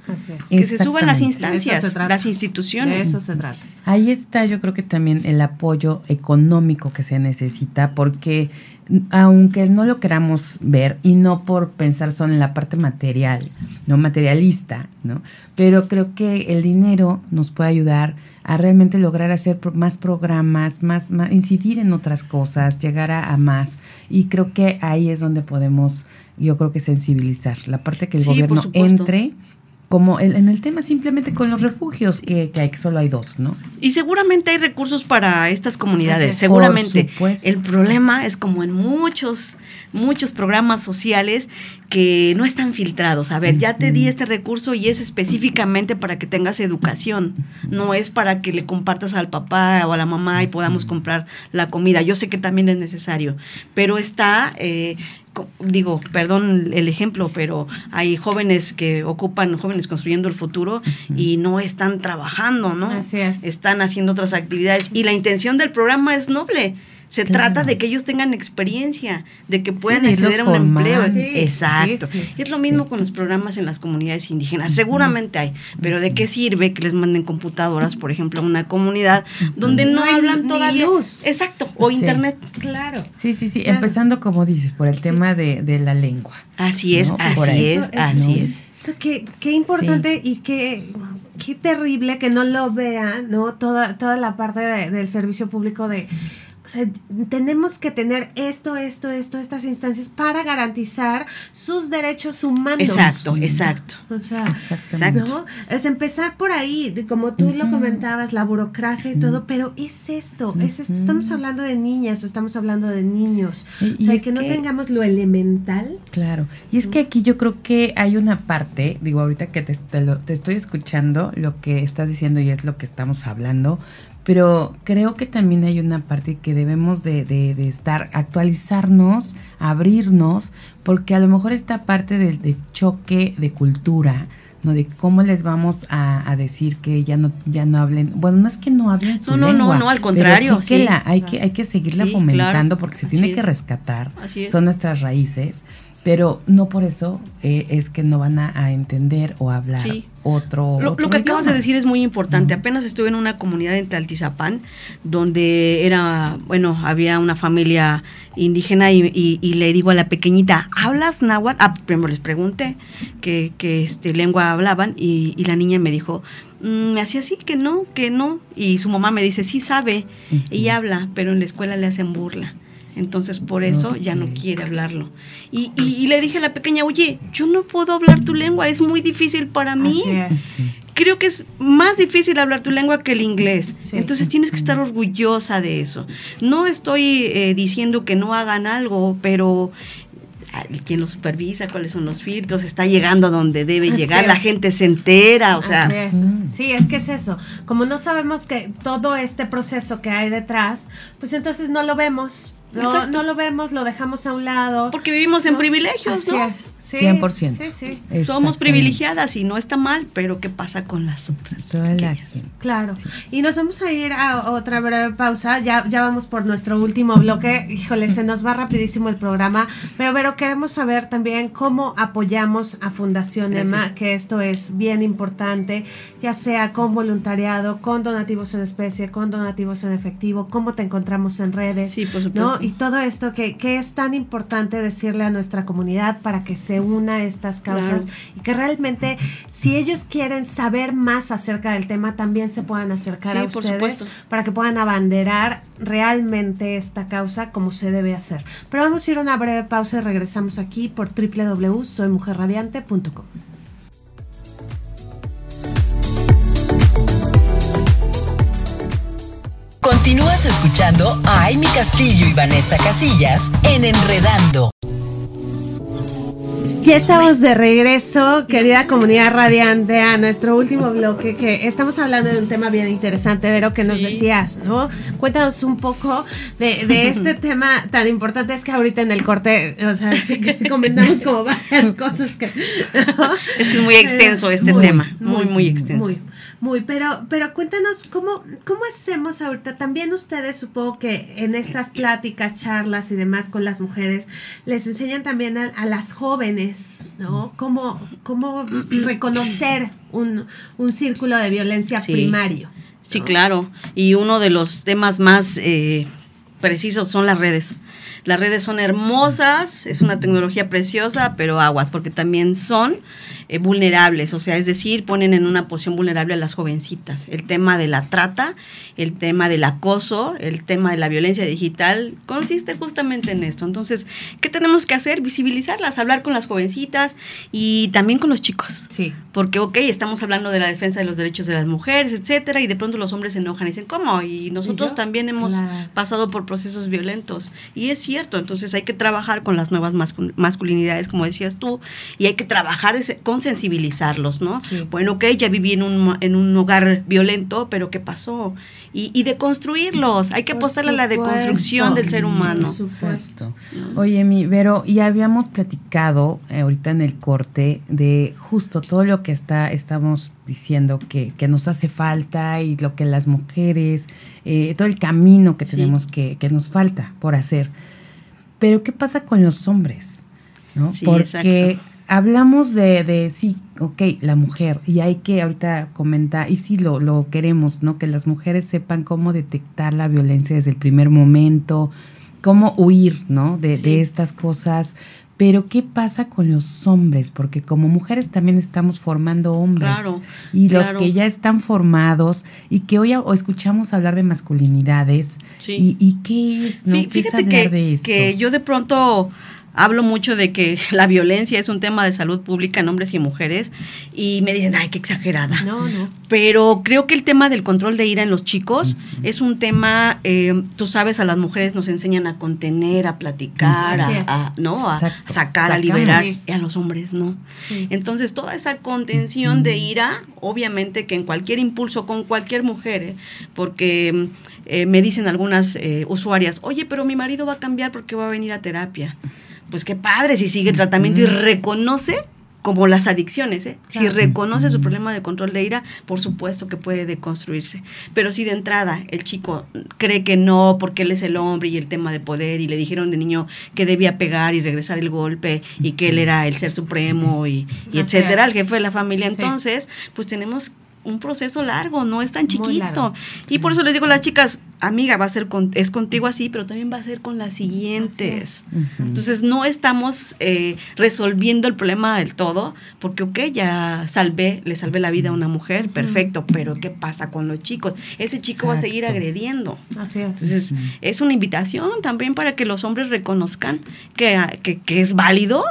que se suban las instancias, las instituciones. eso se trata. Ahí está yo creo que también el apoyo económico que se necesita porque aunque no lo queramos ver y no por pensar solo en la parte material, no materialista, ¿no? Pero creo que el dinero nos puede ayudar a realmente lograr hacer más programas, más, más incidir en otras cosas, llegar a, más. Y creo que ahí es donde podemos, yo creo que sensibilizar. La parte que el gobierno entre como en el tema simplemente con los refugios que, hay, que solo hay dos, ¿no? Y seguramente hay recursos para estas comunidades, seguramente. El problema es como en muchos, muchos programas sociales que no están filtrados. A ver, ya te di este recurso y es específicamente para que tengas educación, no es para que le compartas al papá o a la mamá y podamos comprar la comida. Yo sé que también es necesario, pero está... Eh, digo, perdón el ejemplo, pero hay jóvenes que ocupan, jóvenes construyendo el futuro y no están trabajando, ¿no? Así es. Están haciendo otras actividades y la intención del programa es noble. Se trata de que ellos tengan experiencia, de que puedan acceder a un empleo. Exacto. es lo mismo con los programas en las comunidades indígenas. Seguramente hay, pero ¿de qué sirve que les manden computadoras, por ejemplo, a una comunidad donde no, hablan todavía? Luz. Exacto, o internet. Claro. Sí, sí, sí. Empezando, como dices, por el tema de, de, la lengua. Así es, así es, así es. Eso qué, qué importante y qué, qué terrible que no lo vean, ¿no? Toda, toda la parte del servicio público de o sea, tenemos que tener esto, esto, esto, estas instancias para garantizar sus derechos humanos. Exacto, exacto. O sea, ¿no? Es empezar por ahí, como tú lo comentabas, la burocracia y todo, pero es esto, es esto. Estamos hablando de niñas, estamos hablando de niños. o sea, que no tengamos lo elemental. Claro. Y es que aquí yo creo que hay una parte, digo, ahorita que te, te estoy escuchando lo que estás diciendo y es lo que estamos hablando, pero creo que también hay una parte que debemos de, de, estar, actualizarnos, abrirnos, porque a lo mejor esta parte del de choque de cultura, ¿no? De cómo les vamos a, decir que ya no, ya no hablen, bueno, no es que no hablen su no, lengua. No, no, al contrario. sí que la, hay que, hay que seguirla fomentando porque se tiene que rescatar. Son nuestras raíces pero no por eso eh, es que no van a, entender o hablar otro. Lo, lo que acabas de decir es muy importante. Apenas estuve en una comunidad en Taltizapán donde era, bueno, había una familia indígena y, le digo a la pequeñita, ¿hablas náhuatl? Ah, primero les pregunté qué, este, lengua hablaban y, la niña me dijo, mm, me hacía así que no, que no. Y su mamá me dice, sí sabe, y habla, pero en la escuela le hacen burla. Entonces por eso ya no quiere hablarlo. Y, y, le dije a la pequeña, oye, yo no puedo hablar tu lengua, es muy difícil para mí. Creo que es más difícil hablar tu lengua que el inglés. Entonces tienes que estar orgullosa de eso. No estoy eh, diciendo que no hagan algo, pero quien lo supervisa, cuáles son los filtros, está llegando a donde debe llegar, la gente se entera, o sea. Sí, es que es eso. Como no sabemos que todo este proceso que hay detrás, pues entonces no lo vemos No, no lo vemos, lo dejamos a un lado. Porque vivimos en privilegios, ¿no? Es. Sí, 100%. Sí, sí. Somos privilegiadas y no está mal, pero ¿qué pasa con las otras? Claro. Y nos vamos a ir a otra breve pausa. Ya, ya vamos por nuestro último bloque. Híjole, se nos va rapidísimo el programa. Pero, pero queremos saber también cómo apoyamos a Fundación Emma, que esto es bien importante, ya sea con voluntariado, con donativos en especie, con donativos en efectivo, cómo te encontramos en redes. Sí, por ¿no? Y todo esto que, que es tan importante decirle a nuestra comunidad para que se una a estas causas y que realmente si ellos quieren saber más acerca del tema también se puedan acercar a ustedes para que puedan abanderar realmente esta causa como se debe hacer. Pero vamos a ir a una breve pausa y regresamos aquí por www.soymujerradiante.com. Continúas escuchando a Amy Castillo y Vanessa Casillas en Enredando. Ya estamos de regreso, querida comunidad radiante, a nuestro último bloque, que estamos hablando de un tema bien interesante, Vero, que nos decías, ¿no? Cuéntanos un poco de, este [LAUGHS] tema tan importante, es que ahorita en el corte, o sea, sí que [LAUGHS] comentamos como varias cosas que... Es que es muy extenso este tema, muy, muy, extenso. Muy, muy, pero, pero cuéntanos, ¿cómo, ¿cómo hacemos ahorita? También ustedes, supongo que en estas pláticas, charlas y demás con las mujeres, les enseñan también a las jóvenes, ¿no? ¿Cómo, cómo reconocer un, círculo de violencia primario? Sí, claro. Y uno de los temas más eh, precisos son las redes. Las redes son hermosas, es una tecnología preciosa, pero aguas, porque también son eh, vulnerables, o sea, es decir, ponen en una posición vulnerable a las jovencitas. El tema de la trata, el tema del acoso, el tema de la violencia digital, consiste justamente en esto. Entonces, ¿qué tenemos que hacer? Visibilizarlas, hablar con las jovencitas y también con los chicos. Sí. Porque, ok, estamos hablando de la defensa de los derechos de las mujeres, etcétera, y de pronto los hombres se enojan y dicen, ¿cómo? Y nosotros también hemos pasado por procesos violentos. Y es cierto, entonces hay que trabajar con las nuevas masculinidades, como decías tú, y hay que trabajar con sensibilizarlos, ¿no? Bueno, ok, ya viví en un, en un hogar violento, pero ¿qué pasó? Y, y deconstruirlos, hay que apostarle a la deconstrucción del ser humano. Por supuesto. Oye, mi, Vero, y habíamos platicado eh, ahorita en el corte de justo todo lo que está, estamos diciendo que, que nos hace falta y lo que las mujeres, eh, todo el camino que tenemos que, que nos falta por hacer. Pero ¿qué pasa con los hombres? ¿no? Porque hablamos de, de, sí, ok, la mujer, y hay que ahorita comentar, y sí lo, lo queremos, ¿no? Que las mujeres sepan cómo detectar la violencia desde el primer momento, cómo huir, ¿no? De, de estas cosas. Pero ¿qué pasa con los hombres? Porque como mujeres también estamos formando hombres. Claro, y los que ya están formados y que hoy o escuchamos hablar de masculinidades. Y, y, qué es, ¿no? ¿Qué es hablar de esto? que yo de pronto hablo mucho de que [LAUGHS] la violencia es un tema de salud pública en hombres y mujeres y me dicen, ay, qué exagerada. No, no. Pero creo que el tema del control de ira en los chicos es un tema, eh, tú sabes, a las mujeres nos enseñan a contener, a platicar, a, ¿no? a sacar, a liberar, y a los hombres no. Entonces, toda esa contención de ira, obviamente que en cualquier impulso con cualquier mujer, ¿eh? porque eh, me dicen algunas usuarias, oye, pero mi marido va a cambiar porque va a venir a terapia pues qué padre si sigue tratamiento y reconoce como las adicciones, ¿eh? Si reconoce su problema de control de ira, por supuesto que puede deconstruirse. Pero si de entrada el chico cree que no, porque él es el hombre y el tema de poder, y le dijeron de niño que debía pegar y regresar el golpe, y que él era el ser supremo, y, etcétera, el jefe de la familia, entonces, pues tenemos un proceso largo, no es tan chiquito. Y por eso les digo a las chicas, amiga, va a ser con, es contigo así, pero también va a ser con las siguientes. Entonces no estamos eh, resolviendo el problema del todo, porque ok, ya salvé, le salvé la vida a una mujer, perfecto, pero ¿qué pasa con los chicos? Ese chico va a seguir agrediendo. Así es. Entonces, es una invitación también para que los hombres reconozcan que, que, que es válido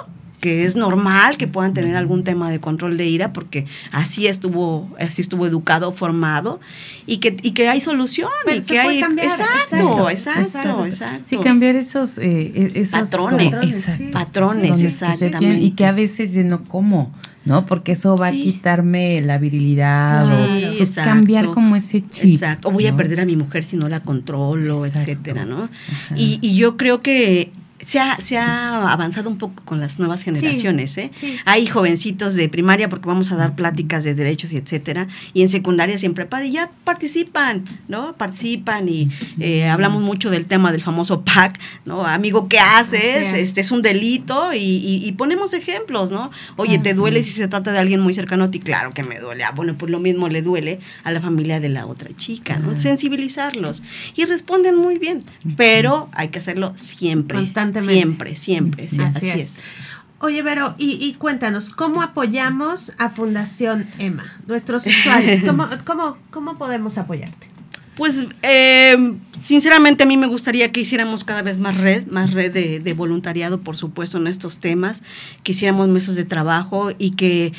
que es normal que puedan tener algún tema de control de ira porque así estuvo así estuvo educado formado y que y que hay solución y que hay exacto, exacto exacto sí cambiar esos, eh, e-, patrones patrones, exactamente y que a veces no cómo ¿no? Porque eso va Sí. a quitarme la virilidad Sí, o entonces exacto. cambiar como ese chip. Exacto. O voy a ¿no? perder a mi mujer si no la controlo, Exacto. etcétera, ¿no? Y, y yo creo que se ha, se ha avanzado un poco con las nuevas generaciones, ¿eh? sí. Hay jovencitos de primaria porque vamos a dar pláticas de derechos y etcétera, y en secundaria siempre y ya participan, ¿no? Participan y eh, hablamos mucho del tema del famoso PAC, ¿no? Amigo, ¿qué haces? Este es un delito y, y- y ponemos ejemplos, ¿no? Oye, ¿te duele si se trata de alguien muy cercano a ti? Claro que me duele. Ah, bueno, pues lo mismo le duele a la familia de la otra chica, ¿no? Sensibilizarlos. Y responden muy bien, pero hay que hacerlo siempre. Constantemente. Siempre, siempre. sí, Así, así, es. es. Oye, Vero, y, y cuéntanos, ¿cómo apoyamos a Fundación Emma? Nuestros usuarios, ¿cómo, cómo, cómo podemos apoyarte? Pues eh, sinceramente a mí me gustaría que hiciéramos cada vez más red, más red de, de voluntariado, por supuesto, en estos temas, que hiciéramos mesas de trabajo y que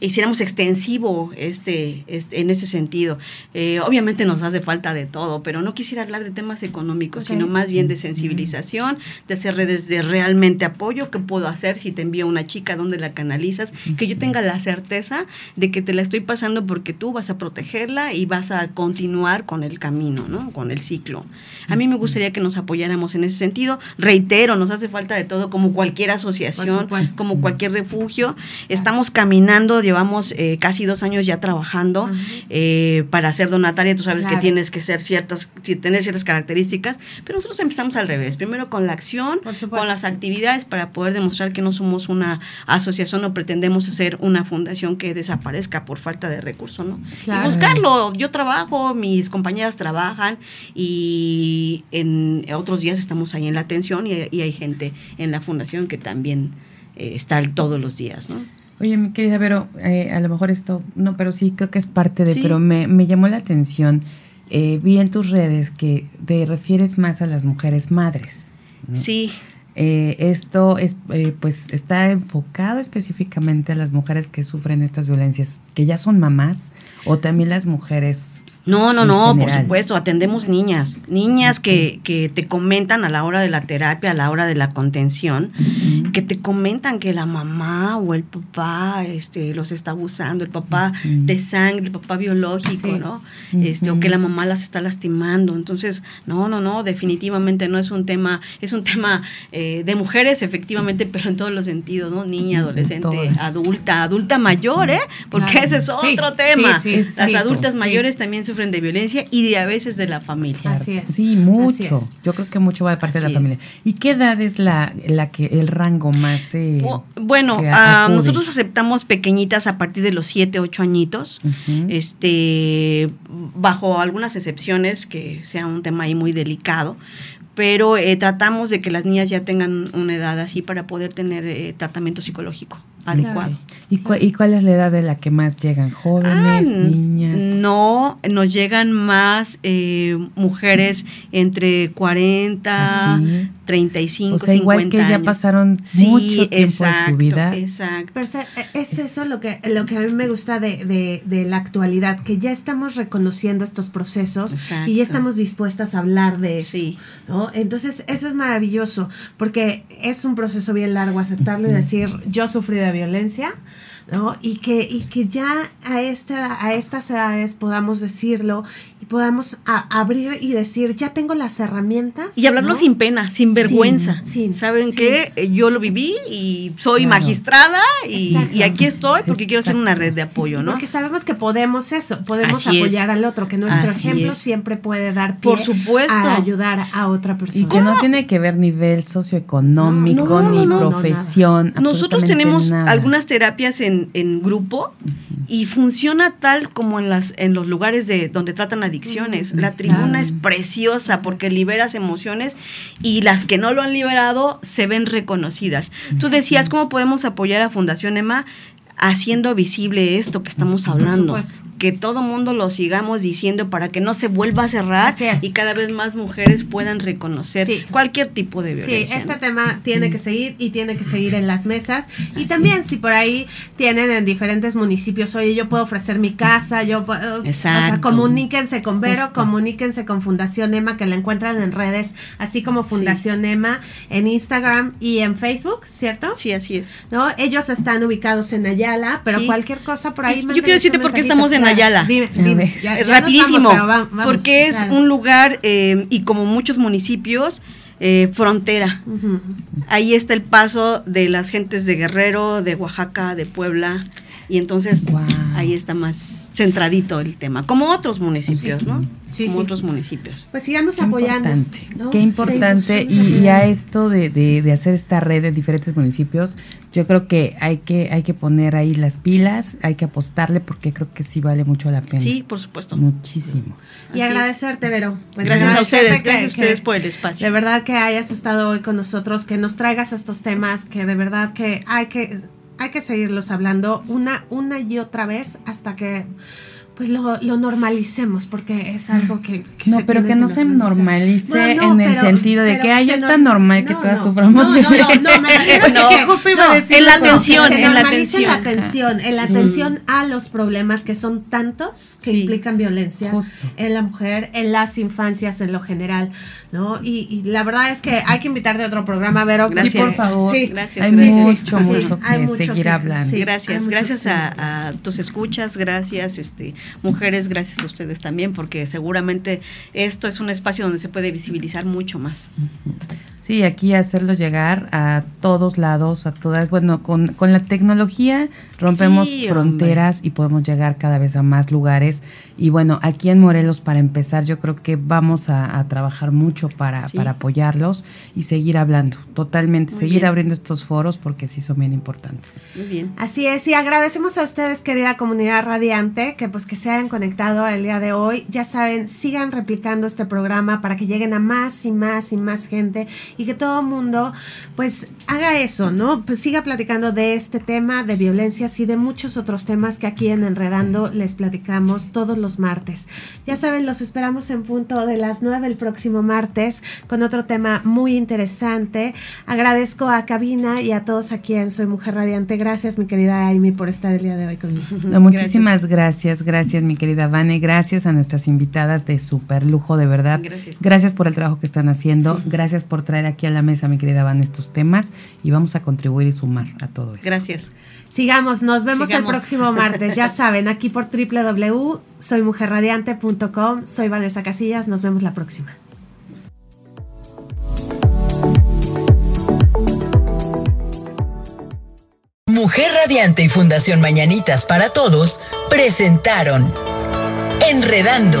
hiciéramos extensivo este, este en ese sentido. Eh, obviamente nos hace falta de todo, pero no quisiera hablar de temas económicos, sino más bien de sensibilización, de hacer redes de realmente apoyo, qué puedo hacer si te envío una chica, dónde la canalizas, que yo tenga la certeza de que te la estoy pasando porque tú vas a protegerla y vas a continuar con el camino, ¿no? Con el ciclo. A mí me gustaría que nos apoyáramos en ese sentido. Reitero, nos hace falta de todo, como cualquier asociación, como cualquier refugio. Estamos caminando, llevamos eh, casi dos años ya trabajando eh, para ser donataria. Tú sabes Claro. que tienes que ser ciertas, tener ciertas características, pero nosotros empezamos al revés. Primero con la acción, con las actividades para poder demostrar que no somos una asociación o pretendemos ser una fundación que desaparezca por falta de recursos, ¿no? Claro. Y buscarlo. Yo trabajo, mis trabajan y en otros días estamos ahí en la atención y, y hay gente en la fundación que también eh, está todos los días, ¿no? Oye, mi querida Vero, eh, a lo mejor esto, no, pero sí creo que es parte de, Sí. pero me, me llamó la atención. eh, vi en tus redes que te refieres más a las mujeres madres. ¿no? Sí. Eh, esto es, eh, pues, está enfocado específicamente a las mujeres que sufren estas violencias, que ya son mamás, o también las mujeres. No, no, no, por supuesto, atendemos niñas, niñas que, que te comentan a la hora de la terapia, a la hora de la contención, que te comentan que la mamá o el papá este, los está abusando, el papá de sangre, el papá biológico, Sí. ¿no? Este, o que la mamá las está lastimando. Entonces, no, no, no, definitivamente no es un tema, es un tema eh, de mujeres, efectivamente, pero en todos los sentidos, ¿no? Niña, En adolescente, todas. adulta, adulta mayor, ¿eh? Porque Claro. ese es Sí, otro tema. sí, sí, Las sí, adultas sí. mayores también sufren de violencia y de a veces de la familia. Así es. Sí, mucho. es. Yo creo que mucho va de parte de la familia. ¿Y qué edad es la, la que el rango más eh, Bu- Bueno, que ah, acude? nosotros aceptamos pequeñitas a partir de los 7, 8 añitos. Este bajo algunas excepciones que sea un tema ahí muy delicado pero eh, tratamos de que las niñas ya tengan una edad así para poder tener eh, tratamiento psicológico adecuado. ¿Y, cu- ¿Y cuál es la edad de la que más llegan? ¿Jóvenes, Ah, niñas? No, nos llegan más eh, mujeres entre 40, Así. 35, O sea, igual 50 que ya pasaron Sí, mucho tiempo de su exacto, vida. Exacto. Pero o sea, e- es eso lo que, lo que a mí me gusta de, de- de la actualidad, que ya estamos reconociendo estos procesos Exacto. y ya estamos dispuestas a hablar de eso. Sí. ¿no? Entonces, eso es maravilloso, porque es un proceso bien largo aceptarlo y decir, yo sufrí de violencia, ¿no? Y que, y que ya a, esta, a estas edades podamos decirlo y podamos a- abrir y decir, ya tengo las herramientas. Y hablarlo ¿no? sin pena, sin Sin- vergüenza. ¿Saben sí. qué? Eh, Yo lo viví y soy Claro. magistrada y, y aquí estoy porque quiero hacer una red de apoyo, ¿no? Porque sabemos que podemos eso, podemos Así es. apoyar al otro, que nuestro Así ejemplo es. siempre puede dar pie Por supuesto. a ayudar a otra Y persona. que no tiene que ver nivel socioeconómico, No, no, ni no, no, profesión. Nosotros tenemos nada. algunas terapias en, en grupo y funciona tal como en las en los lugares de donde tratan adicciones. La tribuna claro. es preciosa porque liberas emociones y las que no lo han liberado se ven reconocidas. Tú decías cómo podemos apoyar a Fundación Emma haciendo visible esto que estamos hablando. que todo mundo lo sigamos diciendo para que no se vuelva a cerrar y cada vez más mujeres puedan reconocer cualquier tipo de violencia. Sí, este tema tiene que seguir y tiene que seguir en las mesas. Y también si por ahí tienen en diferentes municipios, oye, yo puedo ofrecer mi casa, yo puedo, Exacto. o sea, comuníquense con Vero, comuníquense con Fundación Emma, que la encuentran en redes, así como Fundación Emma, en Instagram y en Facebook, ¿cierto? Sí, así es. ¿No? Ellos están ubicados en Ayala, pero cualquier cosa por ahí. Yo quiero decirte por qué estamos en Ayala. Dime, dime. Rapidísimo, porque es un lugar eh, y como muchos municipios, eh, frontera. Ahí está el paso de las gentes de Guerrero, de Oaxaca, de Puebla, y entonces ahí está más centradito el tema, como otros municipios, ¿no? Sí, como otros municipios. Pues sigamos apoyando. Qué importante. y, a esto de, de, hacer esta red de diferentes municipios, yo creo que hay que hay que poner ahí las pilas, hay que apostarle porque creo que sí vale mucho la pena. Sí, por supuesto. Muchísimo. Y agradecerte, Vero. Pues gracias a ustedes, gracias a ustedes por el espacio. De verdad que hayas estado hoy con nosotros, que nos traigas estos temas, que de verdad que hay que hay que seguirlos hablando una, una y otra vez hasta que pues lo, lo, normalicemos porque es algo que, no pero que no se normalice en el sentido de que ay es tan normal que todas suframos no, violencia. no, no, [LAUGHS] justo iba a decir en la atención en la atención la atención. en la atención a los problemas que son tantos que implican violencia en la mujer en las infancias en lo general no y, la verdad es que hay que invitar de otro programa Vero. Gracias. Sí, por favor sí, gracias hay mucho mucho que seguir hablando. gracias gracias a, a tus escuchas gracias este mujeres, gracias a ustedes también, porque seguramente esto es un espacio donde se puede visibilizar mucho más. Sí, aquí hacerlo llegar a todos lados, a todas, bueno, con, con la tecnología rompemos fronteras y podemos llegar cada vez a más lugares. Y bueno, aquí en Morelos, para empezar, yo creo que vamos a, trabajar mucho para, para, apoyarlos y seguir hablando, totalmente, seguir abriendo estos foros porque sí son bien importantes. Muy bien. Así es, y agradecemos a ustedes, querida comunidad radiante, que pues que se hayan conectado el día de hoy. Ya saben, sigan replicando este programa para que lleguen a más y más y más gente y que todo el mundo pues haga eso, ¿no? Pues siga platicando de este tema de y de muchos otros temas que aquí en Enredando les platicamos todos los martes. Ya saben, los esperamos en punto de las 9 el próximo martes con otro tema muy interesante. Agradezco a Cabina y a todos aquí en Soy Mujer Radiante. Gracias, mi querida Amy, por estar el día de hoy conmigo. muchísimas gracias. gracias, mi querida Vane. Gracias a nuestras invitadas de super lujo, de verdad. Gracias. Gracias por el trabajo que están haciendo. Gracias por traer aquí a la mesa, mi querida Vane, estos temas y vamos a contribuir y sumar a todo esto. Gracias. Sigamos, nos vemos el próximo martes. Ya [LAUGHS] saben, aquí por www.soymujerradiante.com. Soy Vanessa Casillas, nos vemos la próxima. Mujer Radiante y Fundación Mañanitas para Todos presentaron Enredando